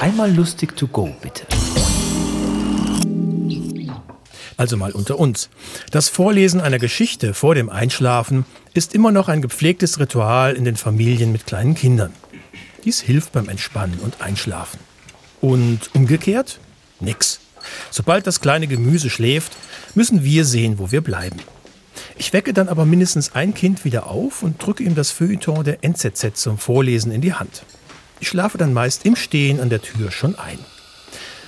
Einmal lustig to go, bitte. Also mal unter uns. Das Vorlesen einer Geschichte vor dem Einschlafen ist immer noch ein gepflegtes Ritual in den Familien mit kleinen Kindern. Dies hilft beim Entspannen und Einschlafen. Und umgekehrt? Nix. Sobald das kleine Gemüse schläft, müssen wir sehen, wo wir bleiben. Ich wecke dann aber mindestens ein Kind wieder auf und drücke ihm das Feuilleton der NZZ zum Vorlesen in die Hand. Ich schlafe dann meist im Stehen an der Tür schon ein.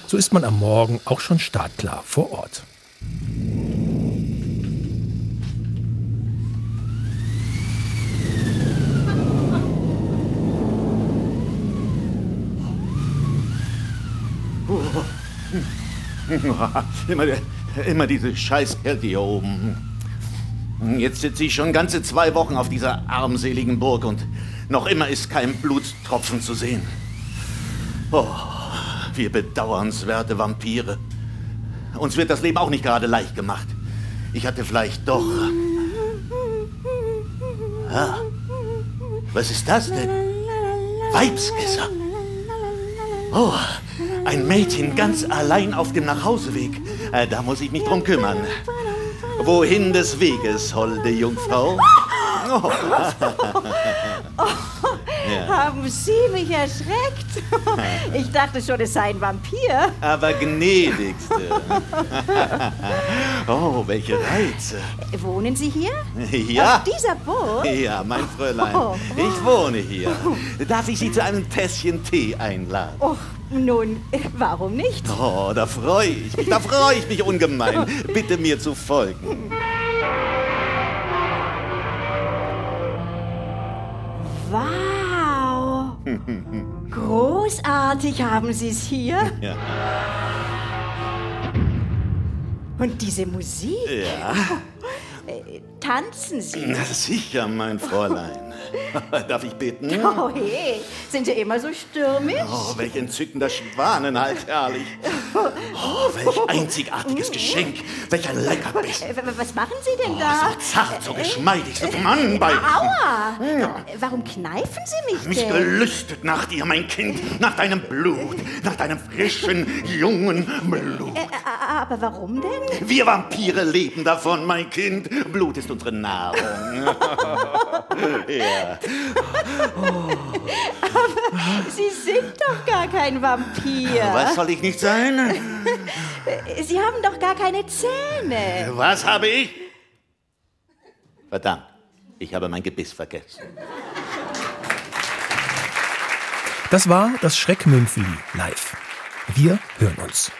So ist man am Morgen auch schon startklar vor Ort. immer, immer diese Scheißkälte hier oben. Jetzt sitze ich schon ganze zwei Wochen auf dieser armseligen Burg und noch immer ist kein Blutstropfen zu sehen. Oh, wir bedauernswerte Vampire. Uns wird das Leben auch nicht gerade leicht gemacht. Ich hatte vielleicht doch. Ah, was ist das denn? Weibsgesang. Oh, ein Mädchen ganz allein auf dem Nachhauseweg. Äh, da muss ich mich drum kümmern. Wohin des Weges, holde Jungfrau? Oh. Oh, ja. Haben Sie mich erschreckt? Ich dachte schon, es sei ein Vampir. Aber gnädigste. Oh, welche Reize. Wohnen Sie hier? Ja. Auf dieser Burg? Ja, mein Fräulein. Ich wohne hier. Darf ich Sie zu einem Tässchen Tee einladen? Och, nun, warum nicht? Oh, da freue ich mich, da freue ich mich ungemein. Bitte mir zu folgen. Wow! Großartig haben Sie es hier. Ja. Und diese Musik? Ja. Äh, Tanzen Sie? Na sicher, mein Fräulein. Darf ich bitten? Oh je, sind Sie immer so stürmisch? Oh, welch entzückender Schwanenhalt, herrlich. Oh, welch einzigartiges Geschenk. Welch ein Leckerbiss. Äh, Was machen Sie denn Oh, da? so zart, so geschmeidig, so zum Anbei. Aua! Äh, Warum kneifen Sie mich Mich denn? gelüstet nach dir, mein Kind, nach deinem Blut, nach deinem frischen, jungen Blut. Aber warum denn? Wir Vampire leben davon, mein Kind. Blut ist unsere Nahrung. ja. Sie sind doch gar kein Vampir. Was soll ich nicht sein? Sie haben doch gar keine Zähne. Was habe ich? Verdammt, ich habe mein Gebiss vergessen. Das war das Schreckmümpfeli live. Wir hören uns.